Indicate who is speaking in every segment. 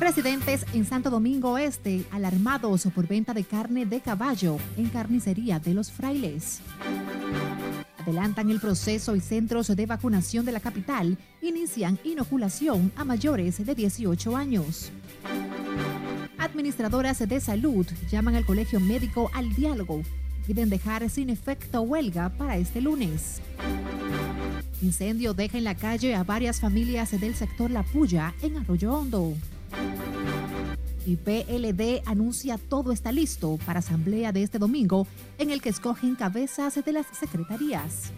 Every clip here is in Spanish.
Speaker 1: Residentes en Santo Domingo Este alarmados por venta de carne de caballo en carnicería de los frailes. Adelantan el proceso y centros de vacunación de la capital inician inoculación a mayores de 18 años. Administradoras de salud llaman al colegio médico al diálogo y piden dejar sin efecto huelga para este lunes. Incendio deja en la calle a varias familias del sector La Puya en Arroyo Hondo. Y PLD anuncia todo está listo para asamblea de este domingo en el que escogen cabezas de las secretarías.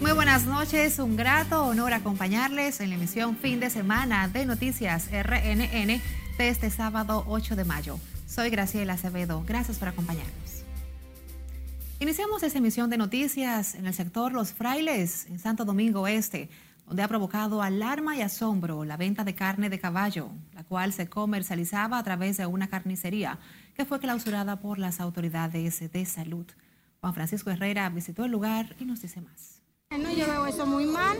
Speaker 1: Muy buenas noches, un grato honor acompañarles en la emisión fin de semana de Noticias RNN de este sábado 8 de mayo. Soy Graciela Acevedo, gracias por acompañarnos. Iniciamos esta emisión de noticias en el sector Los Frailes, en Santo Domingo Este, donde ha provocado alarma y asombro la venta de carne de caballo, la cual se comercializaba a través de una carnicería que fue clausurada por las autoridades de salud. Juan Francisco Herrera visitó el lugar y nos dice más.
Speaker 2: No, yo veo eso muy mal.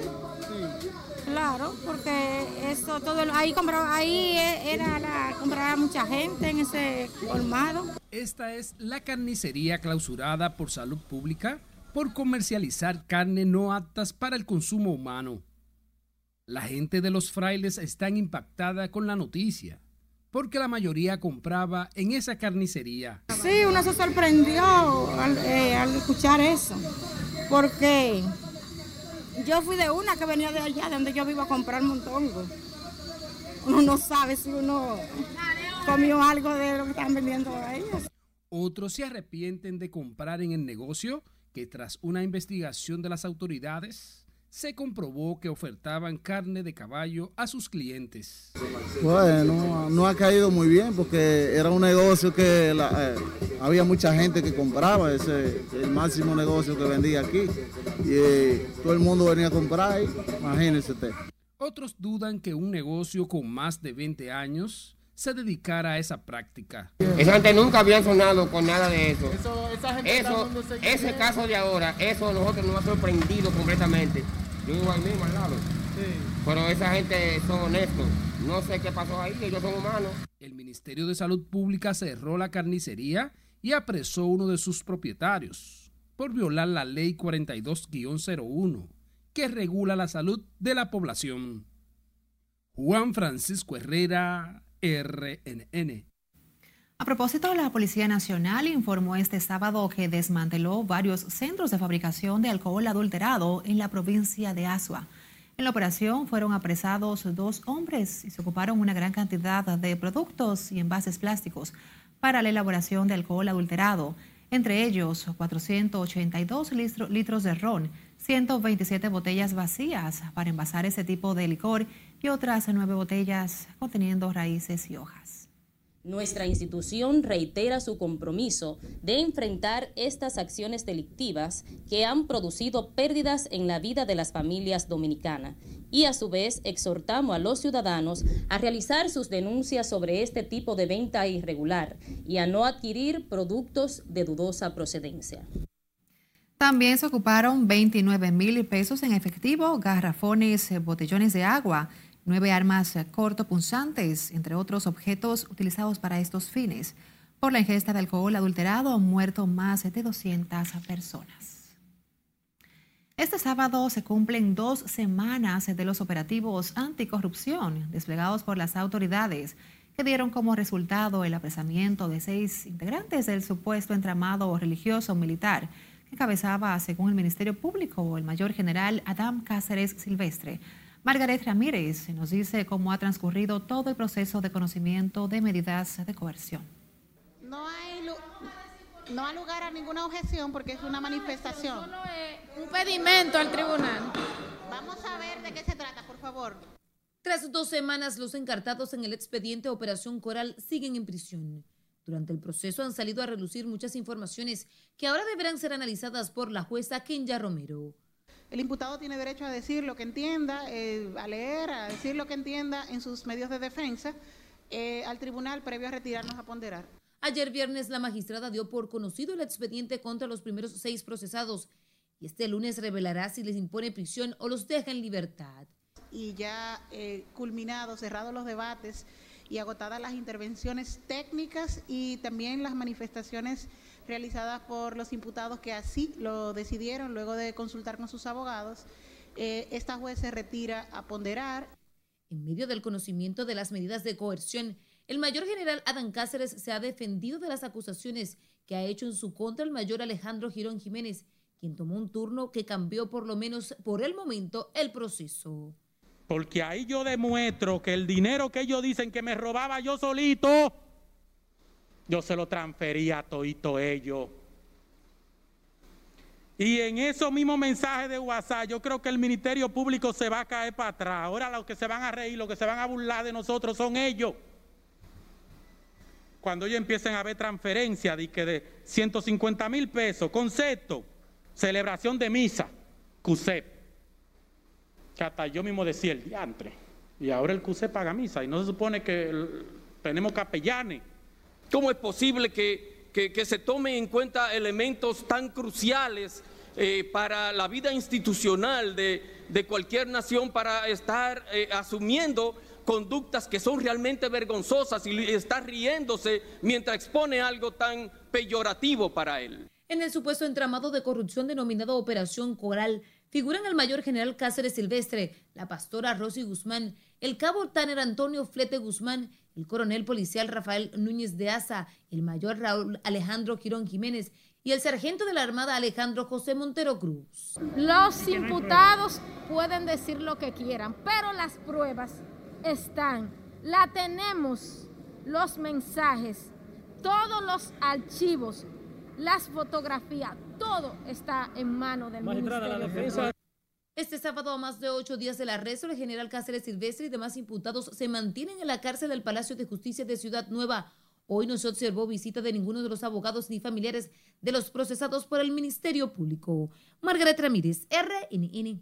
Speaker 2: Claro, porque eso todo ahí compraba, ahí era la compraba mucha gente en ese colmado.
Speaker 3: Esta es la carnicería clausurada por salud pública por comercializar carne no aptas para el consumo humano. La gente de los frailes están impactada con la noticia, porque la mayoría compraba en esa carnicería.
Speaker 2: Sí, uno se sorprendió al, eh, al escuchar eso, porque yo fui de una que venía de allá, de donde yo vivo a comprar montongo. Uno no sabe si uno comió algo de lo que están vendiendo ahí.
Speaker 3: Otros se arrepienten de comprar en el negocio que tras una investigación de las autoridades se comprobó que ofertaban carne de caballo a sus clientes.
Speaker 4: Bueno, no ha caído muy bien porque era un negocio que eh, había mucha gente que compraba, ese el máximo negocio que vendía aquí. Y eh, todo el mundo venía a comprar, imagínense usted.
Speaker 3: Otros dudan que un negocio con más de 20 años se dedicara a esa práctica.
Speaker 5: Esa gente nunca había sonado con nada de eso. Eso, ese caso de ahora, eso a nosotros nos ha sorprendido completamente. Yo vivo ahí mismo al lado. Pero esa gente son honestos. No sé qué pasó ahí, ellos son humanos.
Speaker 3: El Ministerio de Salud Pública cerró la carnicería y apresó a uno de sus propietarios por violar la ley 42-01 que regula la salud de la población. Juan Francisco Herrera, RNN.
Speaker 1: A propósito, la Policía Nacional informó este sábado que desmanteló varios centros de fabricación de alcohol adulterado en la provincia de Asua. En la operación fueron apresados dos hombres y se ocuparon una gran cantidad de productos y envases plásticos para la elaboración de alcohol adulterado, entre ellos 482 litros de ron, 127 botellas vacías para envasar ese tipo de licor y otras nueve botellas conteniendo raíces y hojas.
Speaker 6: Nuestra institución reitera su compromiso de enfrentar estas acciones delictivas que han producido pérdidas en la vida de las familias dominicanas y a su vez exhortamos a los ciudadanos a realizar sus denuncias sobre este tipo de venta irregular y a no adquirir productos de dudosa procedencia.
Speaker 1: También se ocuparon 29 mil pesos en efectivo, garrafones, botellones de agua, nueve armas cortopunzantes, entre otros objetos utilizados para estos fines. Por la ingesta de alcohol adulterado han muerto más de 200 personas. Este sábado se cumplen dos semanas de los operativos anticorrupción desplegados por las autoridades que dieron como resultado el apresamiento de seis integrantes del supuesto entramado religioso militar que encabezaba, según el Ministerio Público, el mayor general Adam Cáceres Silvestre. Margaret Ramírez nos dice cómo ha transcurrido todo el proceso de conocimiento de medidas de coerción.
Speaker 7: No hay, no hay lugar a ninguna objeción porque es una manifestación.
Speaker 8: Solo es un pedimento al tribunal.
Speaker 7: Vamos a ver de qué se trata, por favor.
Speaker 8: Tras dos semanas, los encartados en el expediente Operación Coral siguen en prisión. Durante el proceso han salido a relucir muchas informaciones que ahora deberán ser analizadas por la jueza Kenya Romero.
Speaker 7: El imputado tiene derecho a decir lo que entienda, eh, a leer, a decir lo que entienda en sus medios de defensa eh, al tribunal previo a retirarnos a ponderar.
Speaker 8: Ayer viernes la magistrada dio por conocido el expediente contra los primeros seis procesados y este lunes revelará si les impone prisión o los deja en libertad.
Speaker 7: Y ya eh, culminados, cerrados los debates y agotadas las intervenciones técnicas y también las manifestaciones realizadas por los imputados que así lo decidieron luego de consultar con sus abogados, eh, esta juez se retira a ponderar.
Speaker 8: En medio del conocimiento de las medidas de coerción, el mayor general Adán Cáceres se ha defendido de las acusaciones que ha hecho en su contra el mayor Alejandro Girón Jiménez, quien tomó un turno que cambió por lo menos por el momento el proceso.
Speaker 9: Porque ahí yo demuestro que el dinero que ellos dicen que me robaba yo solito, yo se lo transfería a todito ellos. Y en esos mismos mensajes de WhatsApp, yo creo que el Ministerio Público se va a caer para atrás. Ahora los que se van a reír, los que se van a burlar de nosotros son ellos. Cuando ellos empiecen a ver transferencias de, que de 150 mil pesos, concepto, celebración de misa, CUSEP. Que hasta yo mismo decía el diantre. Y ahora el CUSEP paga misa y no se supone que tenemos capellanes.
Speaker 10: ¿Cómo es posible que, que, se tomen en cuenta elementos tan cruciales eh, para la vida institucional de, de, cualquier nación para estar eh, asumiendo conductas que son realmente vergonzosas y está riéndose mientras expone algo tan peyorativo para él?
Speaker 8: En el supuesto entramado de corrupción denominado Operación Coral, figuran el mayor general Cáceres Silvestre, la pastora Rosy Guzmán, el cabo Tanner Antonio Flete Guzmán, el coronel policial Rafael Núñez de Asa, el mayor Raúl Alejandro Quirón Jiménez y el sargento de la Armada Alejandro José Montero Cruz.
Speaker 2: Los imputados pueden decir lo que quieran, pero las pruebas están. La tenemos, los mensajes, todos los archivos las fotografías, todo está en mano del Ministerio.
Speaker 8: Este sábado, a más de ocho días del arresto, el general Cáceres Silvestre y demás imputados se mantienen en la cárcel del Palacio de Justicia de Ciudad Nueva. Hoy no se observó visita de ninguno de los abogados ni familiares de los procesados por el Ministerio Público. Margaret Ramírez, RNN.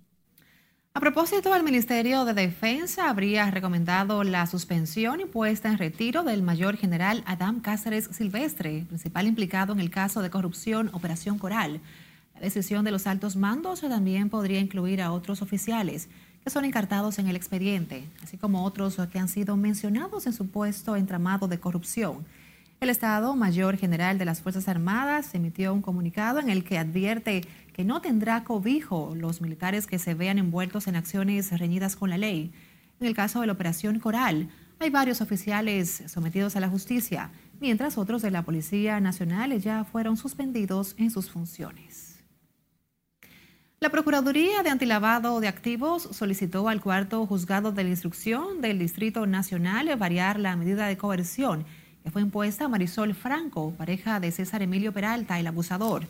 Speaker 1: A propósito, el Ministerio de Defensa habría recomendado la suspensión y puesta en retiro del mayor general Adam Cáceres Silvestre, principal implicado en el caso de corrupción Operación Coral. La decisión de los altos mandos también podría incluir a otros oficiales que son encartados en el expediente, así como otros que han sido mencionados en supuesto entramado de corrupción. El Estado Mayor General de las Fuerzas Armadas emitió un comunicado en el que advierte que no tendrá cobijo los militares que se vean envueltos en acciones reñidas con la ley. En el caso de la Operación Coral, hay varios oficiales sometidos a la justicia, mientras otros de la Policía Nacional ya fueron suspendidos en sus funciones. La Procuraduría de Antilavado de Activos solicitó al cuarto juzgado de la instrucción del Distrito Nacional variar la medida de coerción fue impuesta a Marisol Franco, pareja de César Emilio Peralta, el abusador.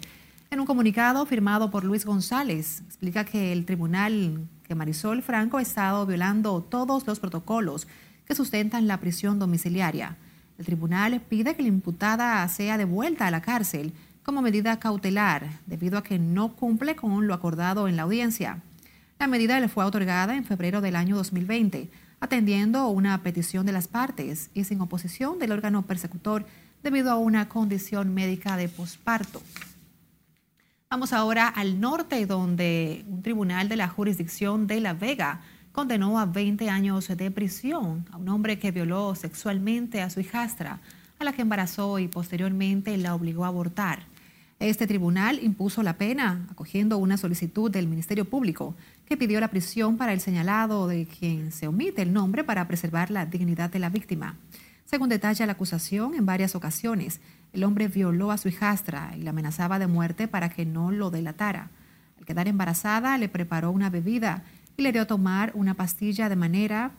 Speaker 1: En un comunicado firmado por Luis González, explica que el tribunal, que Marisol Franco ha estado violando todos los protocolos que sustentan la prisión domiciliaria. El tribunal pide que la imputada sea devuelta a la cárcel como medida cautelar, debido a que no cumple con lo acordado en la audiencia. La medida le fue otorgada en febrero del año 2020 atendiendo una petición de las partes y sin oposición del órgano persecutor debido a una condición médica de posparto. Vamos ahora al norte, donde un tribunal de la jurisdicción de La Vega condenó a 20 años de prisión a un hombre que violó sexualmente a su hijastra, a la que embarazó y posteriormente la obligó a abortar. Este tribunal impuso la pena acogiendo una solicitud del Ministerio Público que pidió la prisión para el señalado de quien se omite el nombre para preservar la dignidad de la víctima. Según detalla la acusación, en varias ocasiones el hombre violó a su hijastra y la amenazaba de muerte para que no lo delatara. Al quedar embarazada, le preparó una bebida y le dio a tomar una pastilla de manera,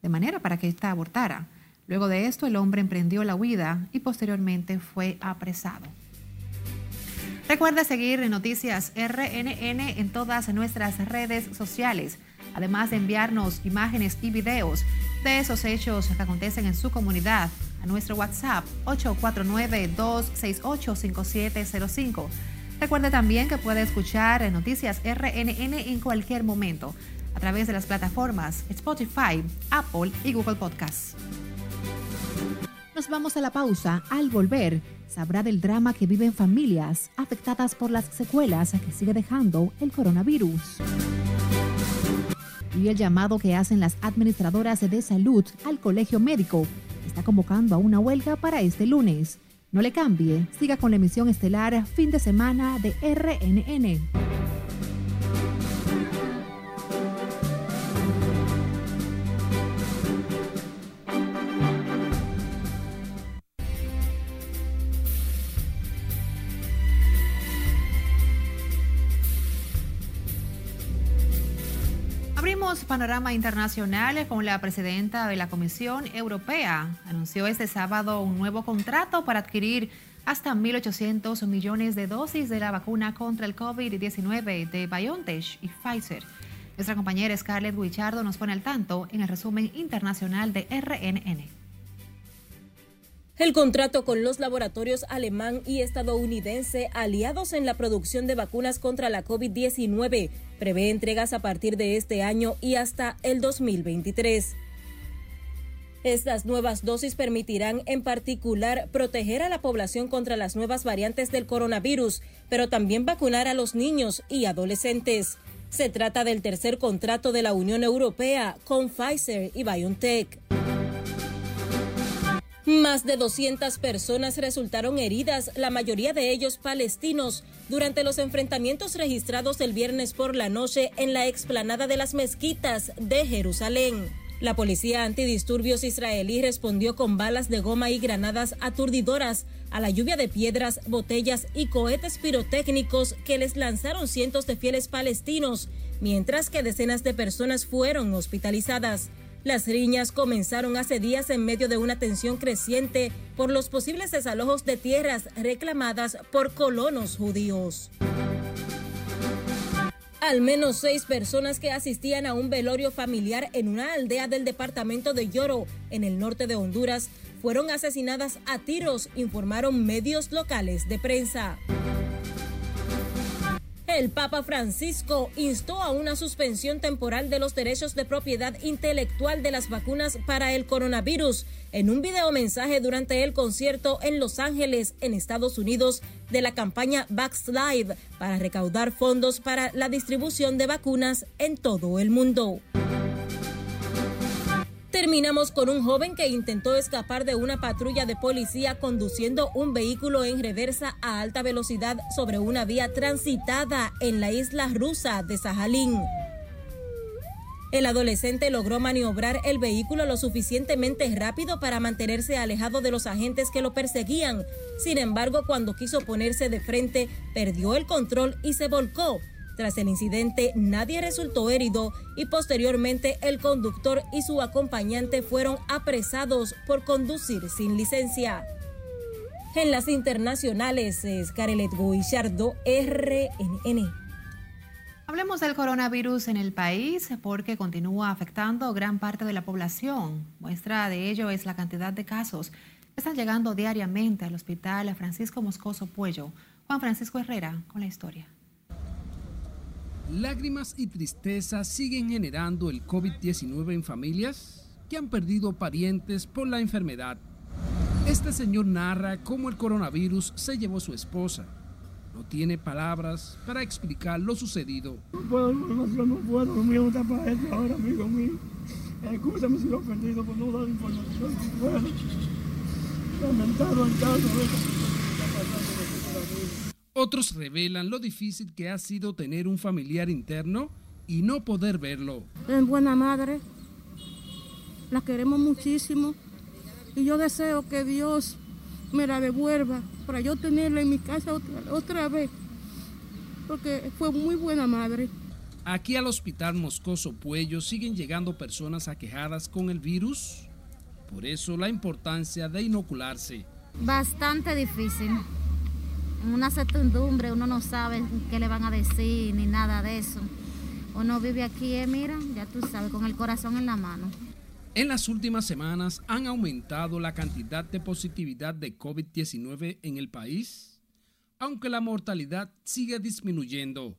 Speaker 1: de manera para que ésta abortara. Luego de esto, el hombre emprendió la huida y posteriormente fue apresado. Recuerda seguir Noticias RNN en todas nuestras redes sociales, además de enviarnos imágenes y videos de esos hechos que acontecen en su comunidad a nuestro WhatsApp 849-268-5705. Recuerde también que puede escuchar Noticias RNN en cualquier momento a través de las plataformas Spotify, Apple y Google Podcasts. Nos vamos a la pausa. Al volver, sabrá del drama que viven familias afectadas por las secuelas que sigue dejando el coronavirus. Y el llamado que hacen las administradoras de salud al colegio médico está convocando a una huelga para este lunes. No le cambie, siga con la emisión estelar fin de semana de RNN. Panorama internacional con la presidenta de la Comisión Europea. Anunció este sábado un nuevo contrato para adquirir hasta 1.800 millones de dosis de la vacuna contra el COVID-19 de BioNTech y Pfizer. Nuestra compañera Scarlett Wichardo nos pone al tanto en el resumen internacional de RNN.
Speaker 11: El contrato con los laboratorios alemán y estadounidense aliados en la producción de vacunas contra la COVID-19 prevé entregas a partir de este año y hasta el 2023. Estas nuevas dosis permitirán en particular proteger a la población contra las nuevas variantes del coronavirus, pero también vacunar a los niños y adolescentes. Se trata del tercer contrato de la Unión Europea con Pfizer y BioNTech. Más de 200 personas resultaron heridas, la mayoría de ellos palestinos, durante los enfrentamientos registrados el viernes por la noche en la explanada de las mezquitas de Jerusalén. La policía antidisturbios israelí respondió con balas de goma y granadas aturdidoras a la lluvia de piedras, botellas y cohetes pirotécnicos que les lanzaron cientos de fieles palestinos, mientras que decenas de personas fueron hospitalizadas. Las riñas comenzaron hace días en medio de una tensión creciente por los posibles desalojos de tierras reclamadas por colonos judíos. Al menos seis personas que asistían a un velorio familiar en una aldea del departamento de Lloro, en el norte de Honduras, fueron asesinadas a tiros, informaron medios locales de prensa. El Papa Francisco instó a una suspensión temporal de los derechos de propiedad intelectual de las vacunas para el coronavirus en un video mensaje durante el concierto en Los Ángeles, en Estados Unidos, de la campaña Backslide para recaudar fondos para la distribución de vacunas en todo el mundo. Terminamos con un joven que intentó escapar de una patrulla de policía conduciendo un vehículo en reversa a alta velocidad sobre una vía transitada en la isla rusa de Sajalín. El adolescente logró maniobrar el vehículo lo suficientemente rápido para mantenerse alejado de los agentes que lo perseguían. Sin embargo, cuando quiso ponerse de frente, perdió el control y se volcó, tras el incidente, nadie resultó herido y posteriormente el conductor y su acompañante fueron apresados por conducir sin licencia. En las internacionales, es Carelet Guillardo, RNN.
Speaker 1: Hablemos del coronavirus en el país porque continúa afectando gran parte de la población. Muestra de ello es la cantidad de casos que están llegando diariamente al hospital Francisco Moscoso Puello. Juan Francisco Herrera con la historia.
Speaker 3: Lágrimas y tristeza siguen generando el COVID-19 en familias que han perdido parientes por la enfermedad. Este señor narra cómo el coronavirus se llevó a su esposa. No tiene palabras para explicar lo sucedido.
Speaker 12: No puedo, no puedo, me para ahora, amigo mío. Por no dar información. Lamentado el caso.
Speaker 3: Otros revelan lo difícil que ha sido tener un familiar interno y no poder verlo.
Speaker 2: Es buena madre, la queremos muchísimo y yo deseo que Dios me la devuelva para yo tenerla en mi casa otra, otra vez, porque fue muy buena madre.
Speaker 3: Aquí al Hospital Moscoso Puello siguen llegando personas aquejadas con el virus. Por eso la importancia de inocularse.
Speaker 13: Bastante difícil una certidumbre, uno no sabe qué le van a decir ni nada de eso. Uno vive aquí, eh, mira, ya tú sabes, con el corazón en la mano.
Speaker 3: En las últimas semanas han aumentado la cantidad de positividad de COVID-19 en el país, aunque la mortalidad sigue disminuyendo.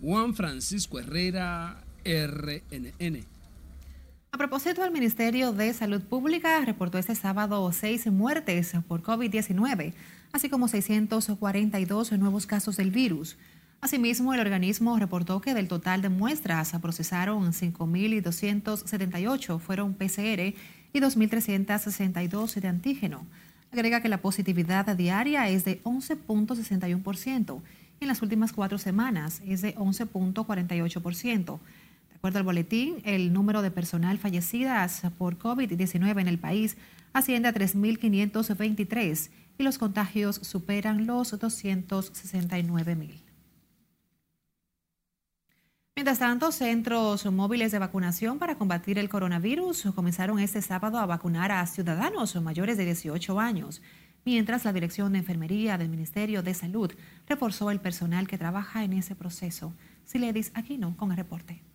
Speaker 3: Juan Francisco Herrera, RNN.
Speaker 1: A propósito, el Ministerio de Salud Pública reportó este sábado seis muertes por COVID-19, así como 642 nuevos casos del virus. Asimismo, el organismo reportó que del total de muestras procesaron 5.278 fueron PCR y 2.362 de antígeno. Agrega que la positividad diaria es de 11.61%. En las últimas cuatro semanas es de 11.48%. De acuerdo al boletín, el número de personal fallecidas por COVID-19 en el país asciende a 3.523 y los contagios superan los 269.000. Mientras tanto, centros móviles de vacunación para combatir el coronavirus comenzaron este sábado a vacunar a ciudadanos mayores de 18 años, mientras la Dirección de Enfermería del Ministerio de Salud reforzó el personal que trabaja en ese proceso. Siledis Aquino con el reporte.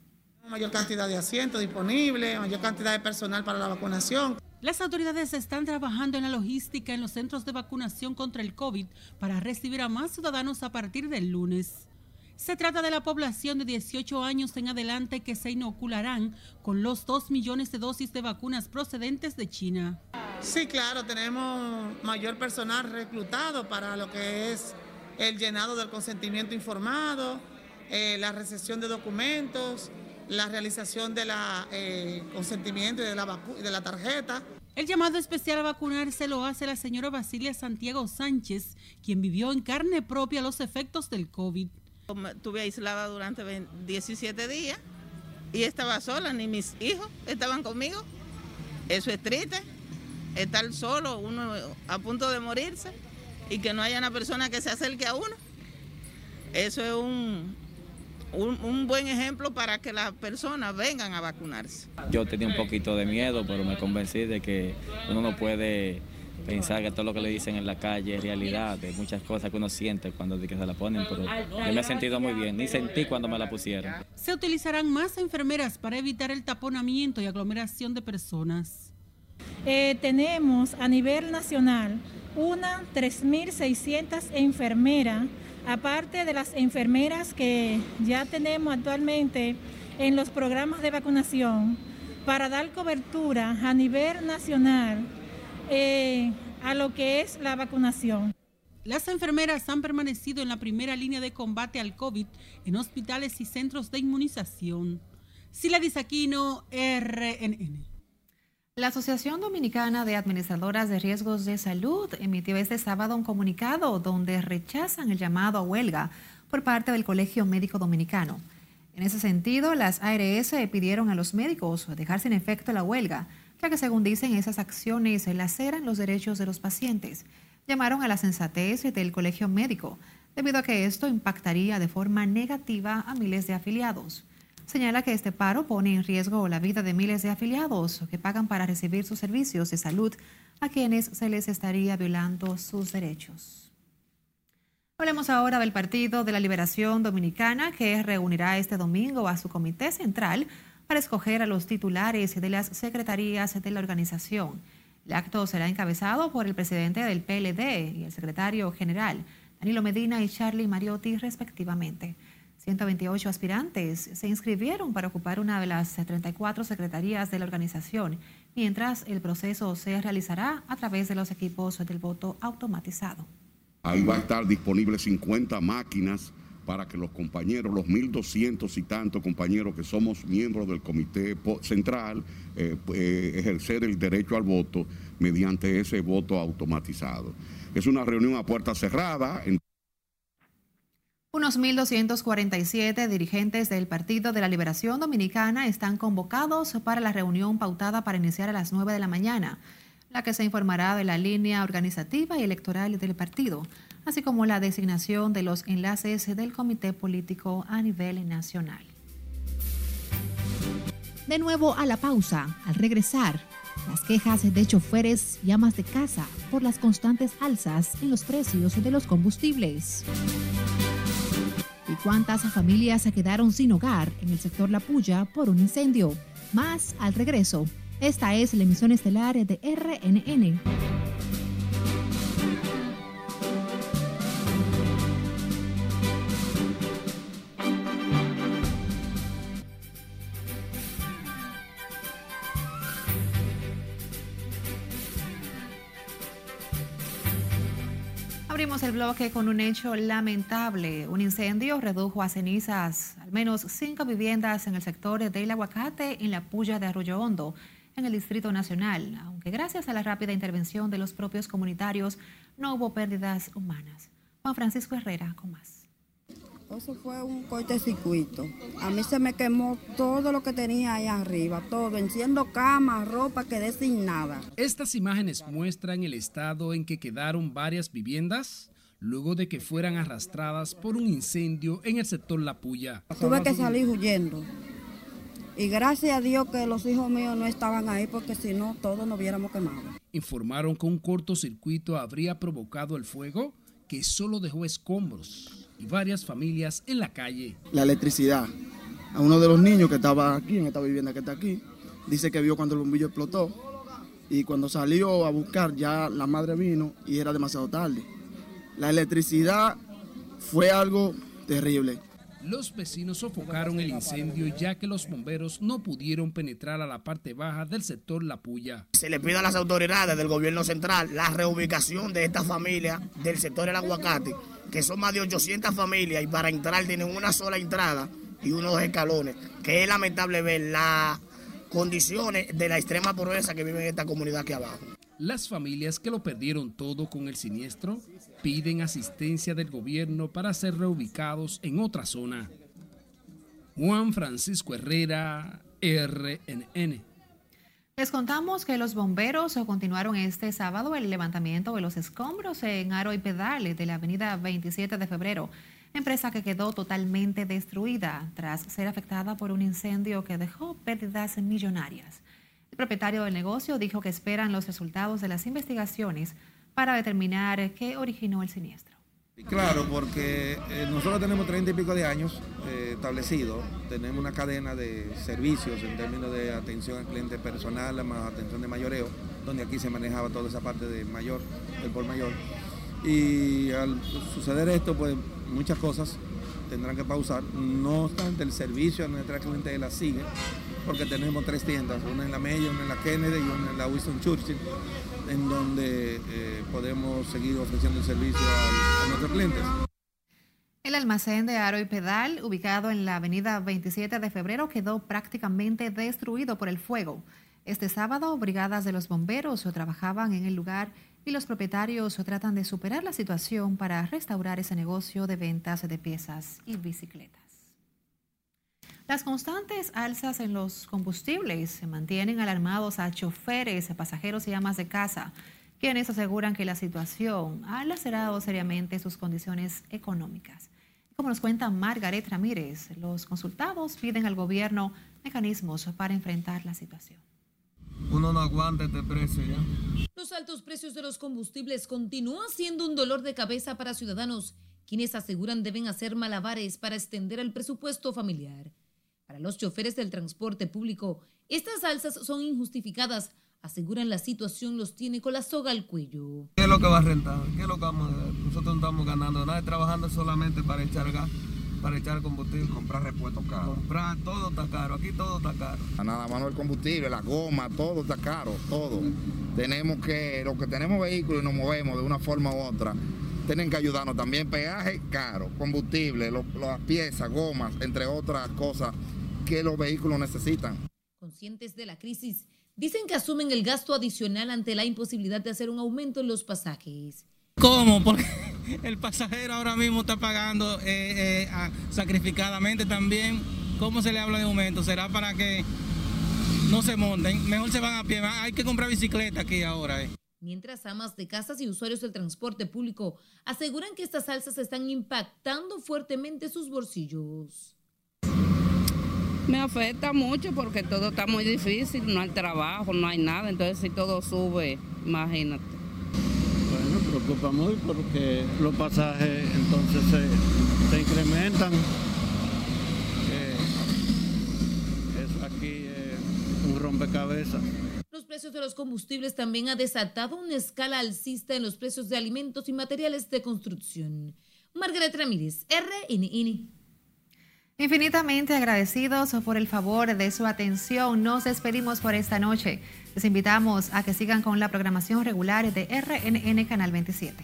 Speaker 14: Mayor cantidad de asientos disponibles, mayor cantidad de personal para la vacunación.
Speaker 15: Las autoridades están trabajando en la logística en los centros de vacunación contra el COVID para recibir a más ciudadanos a partir del lunes. Se trata de la población de 18 años en adelante que se inocularán con los 2 millones de dosis de vacunas procedentes de China.
Speaker 14: Sí, claro, tenemos mayor personal reclutado para lo que es el llenado del consentimiento informado, eh, la recepción de documentos, la realización del eh, consentimiento y de la, de la tarjeta.
Speaker 15: El llamado especial a vacunarse lo hace la señora Basilia Santiago Sánchez, quien vivió en carne propia los efectos del COVID.
Speaker 16: Estuve aislada durante 17 días y estaba sola, ni mis hijos estaban conmigo. Eso es triste, estar solo, uno a punto de morirse y que no haya una persona que se acerque a uno. Eso es un, un, un, buen ejemplo para que las personas vengan a vacunarse.
Speaker 17: Yo tenía un poquito de miedo, pero me convencí de que uno no puede pensar que todo lo que le dicen en la calle es realidad, de muchas cosas que uno siente cuando que se la ponen, pero yo me he sentido muy bien, ni sentí cuando me la pusieron.
Speaker 15: Se utilizarán más enfermeras para evitar el taponamiento y aglomeración de personas.
Speaker 18: Eh, tenemos a nivel nacional una 3.600 enfermeras, aparte de las enfermeras que ya tenemos actualmente en los programas de vacunación, para dar cobertura a nivel nacional eh, a lo que es la vacunación.
Speaker 15: Las enfermeras han permanecido en la primera línea de combate al COVID en hospitales y centros de inmunización. Sila Aquino, RNN.
Speaker 1: La Asociación Dominicana de Administradoras de Riesgos de Salud emitió este sábado un comunicado donde rechazan el llamado a huelga por parte del Colegio Médico Dominicano. En ese sentido, las ARS pidieron a los médicos dejar sin efecto la huelga ya que según dicen esas acciones laceran los derechos de los pacientes. Llamaron a la sensatez del colegio médico, debido a que esto impactaría de forma negativa a miles de afiliados. Señala que este paro pone en riesgo la vida de miles de afiliados que pagan para recibir sus servicios de salud a quienes se les estaría violando sus derechos. Hablemos ahora del Partido de la Liberación Dominicana que reunirá este domingo a su comité central para escoger a los titulares de las secretarías de la organización. El acto será encabezado por el presidente del PLD y el secretario general, Danilo Medina y Charlie Mariotti, respectivamente. 128 aspirantes se inscribieron para ocupar una de las 34 secretarías de la organización, mientras el proceso se realizará a través de los equipos del voto automatizado.
Speaker 19: Ahí va a estar disponible 50 máquinas para que los compañeros, los 1.200 y tantos compañeros que somos miembros del Comité Central, eh, eh, ejercer el derecho al voto mediante ese voto automatizado. Es una reunión a puerta cerrada.
Speaker 1: Unos 1.247 dirigentes del Partido de la Liberación Dominicana están convocados para la reunión pautada para iniciar a las 9 de la mañana, la que se informará de la línea organizativa y electoral del partido así como la designación de los enlaces del comité político a nivel nacional. De nuevo a la pausa, al regresar, las quejas de choferes y amas de casa por las constantes alzas en los precios de los combustibles. ¿Y cuántas familias se quedaron sin hogar en el sector La Puya por un incendio? Más al regreso. Esta es la emisión estelar de RNN. Abrimos el bloque con un hecho lamentable. Un incendio redujo a cenizas al menos cinco viviendas en el sector del aguacate en la puya de Arroyo Hondo, en el Distrito Nacional, aunque gracias a la rápida intervención de los propios comunitarios no hubo pérdidas humanas. Juan Francisco Herrera con más.
Speaker 20: Eso fue un cortocircuito. A mí se me quemó todo lo que tenía ahí arriba, todo, enciendo cama, ropa, quedé sin nada.
Speaker 3: Estas imágenes muestran el estado en que quedaron varias viviendas luego de que fueran arrastradas por un incendio en el sector La Puya.
Speaker 20: Tuve que salir huyendo. Y gracias a Dios que los hijos míos no estaban ahí porque si no todos nos hubiéramos quemado.
Speaker 3: Informaron que un cortocircuito habría provocado el fuego que solo dejó escombros y varias familias en la calle.
Speaker 4: La electricidad. A uno de los niños que estaba aquí, en esta vivienda que está aquí, dice que vio cuando el bombillo explotó y cuando salió a buscar ya la madre vino y era demasiado tarde. La electricidad fue algo terrible.
Speaker 3: Los vecinos sofocaron el incendio ya que los bomberos no pudieron penetrar a la parte baja del sector La Puya.
Speaker 21: Se le pide a las autoridades del gobierno central la reubicación de esta familia del sector del aguacate que son más de 800 familias y para entrar tienen una sola entrada y unos escalones, que es lamentable ver las condiciones de la extrema pobreza que vive en esta comunidad aquí abajo.
Speaker 3: Las familias que lo perdieron todo con el siniestro piden asistencia del gobierno para ser reubicados en otra zona. Juan Francisco Herrera, RNN.
Speaker 1: Les contamos que los bomberos continuaron este sábado el levantamiento de los escombros en Aro y Pedales de la avenida 27 de febrero, empresa que quedó totalmente destruida tras ser afectada por un incendio que dejó pérdidas millonarias. El propietario del negocio dijo que esperan los resultados de las investigaciones para determinar qué originó el siniestro.
Speaker 22: Claro, porque eh, nosotros tenemos treinta y pico de años eh, establecidos, tenemos una cadena de servicios en términos de atención al cliente personal, más atención de mayoreo, donde aquí se manejaba toda esa parte de mayor, del por mayor. Y al suceder esto, pues muchas cosas tendrán que pausar. No obstante, el servicio a nuestra clientela sigue, porque tenemos tres tiendas, una en la Mella, una en la Kennedy y una en la Winston Churchill en donde eh, podemos seguir ofreciendo el servicio a, nuestros clientes.
Speaker 1: El almacén de Aro y Pedal, ubicado en la avenida 27 de febrero, quedó prácticamente destruido por el fuego. Este sábado, brigadas de los bomberos trabajaban en el lugar y los propietarios tratan de superar la situación para restaurar ese negocio de ventas de piezas y bicicletas. Las constantes alzas en los combustibles se mantienen alarmados a choferes, a pasajeros y amas de casa, quienes aseguran que la situación ha lacerado seriamente sus condiciones económicas. Como nos cuenta Margaret Ramírez, los consultados piden al gobierno mecanismos para enfrentar la situación.
Speaker 23: Uno no aguanta este precio ya.
Speaker 8: Los altos precios de los combustibles continúan siendo un dolor de cabeza para ciudadanos, quienes aseguran deben hacer malabares para extender el presupuesto familiar. Para los choferes del transporte público, estas alzas son injustificadas. Aseguran la situación los tiene con la soga al cuello.
Speaker 23: ¿Qué es lo que va a rentar? ¿Qué es lo que vamos a Nosotros no estamos ganando nada, trabajando solamente para echar gas, para echar combustible.
Speaker 24: Comprar repuestos caros.
Speaker 23: Comprar, todo está caro, aquí todo está caro.
Speaker 24: Nada más el combustible, la goma, todo está caro, todo. Tenemos que, los que tenemos vehículos y nos movemos de una forma u otra, tienen que ayudarnos también. Peaje caro, combustible, las piezas, gomas, entre otras cosas que los vehículos necesitan.
Speaker 8: Conscientes de la crisis, dicen que asumen el gasto adicional ante la imposibilidad de hacer un aumento en los pasajes.
Speaker 23: ¿Cómo? Porque el pasajero ahora mismo está pagando eh, eh, sacrificadamente también. ¿Cómo se le habla de aumento? ¿Será para que no se monten? Mejor se van a pie. Hay que comprar bicicleta aquí ahora. Eh.
Speaker 8: Mientras amas de casas y usuarios del transporte público aseguran que estas alzas están impactando fuertemente sus bolsillos.
Speaker 25: Me afecta mucho porque todo está muy difícil, no hay trabajo, no hay nada, entonces si todo sube, imagínate.
Speaker 23: Bueno, preocupa muy porque los pasajes entonces se, incrementan. eso aquí es un rompecabezas.
Speaker 8: Los precios de los combustibles también ha desatado una escala alcista en los precios de alimentos y materiales de construcción. Margaret Ramírez, RNN.
Speaker 1: Infinitamente agradecidos por el favor de su atención. Nos despedimos por esta noche. Les invitamos a que sigan con la programación regular de RNN Canal 27.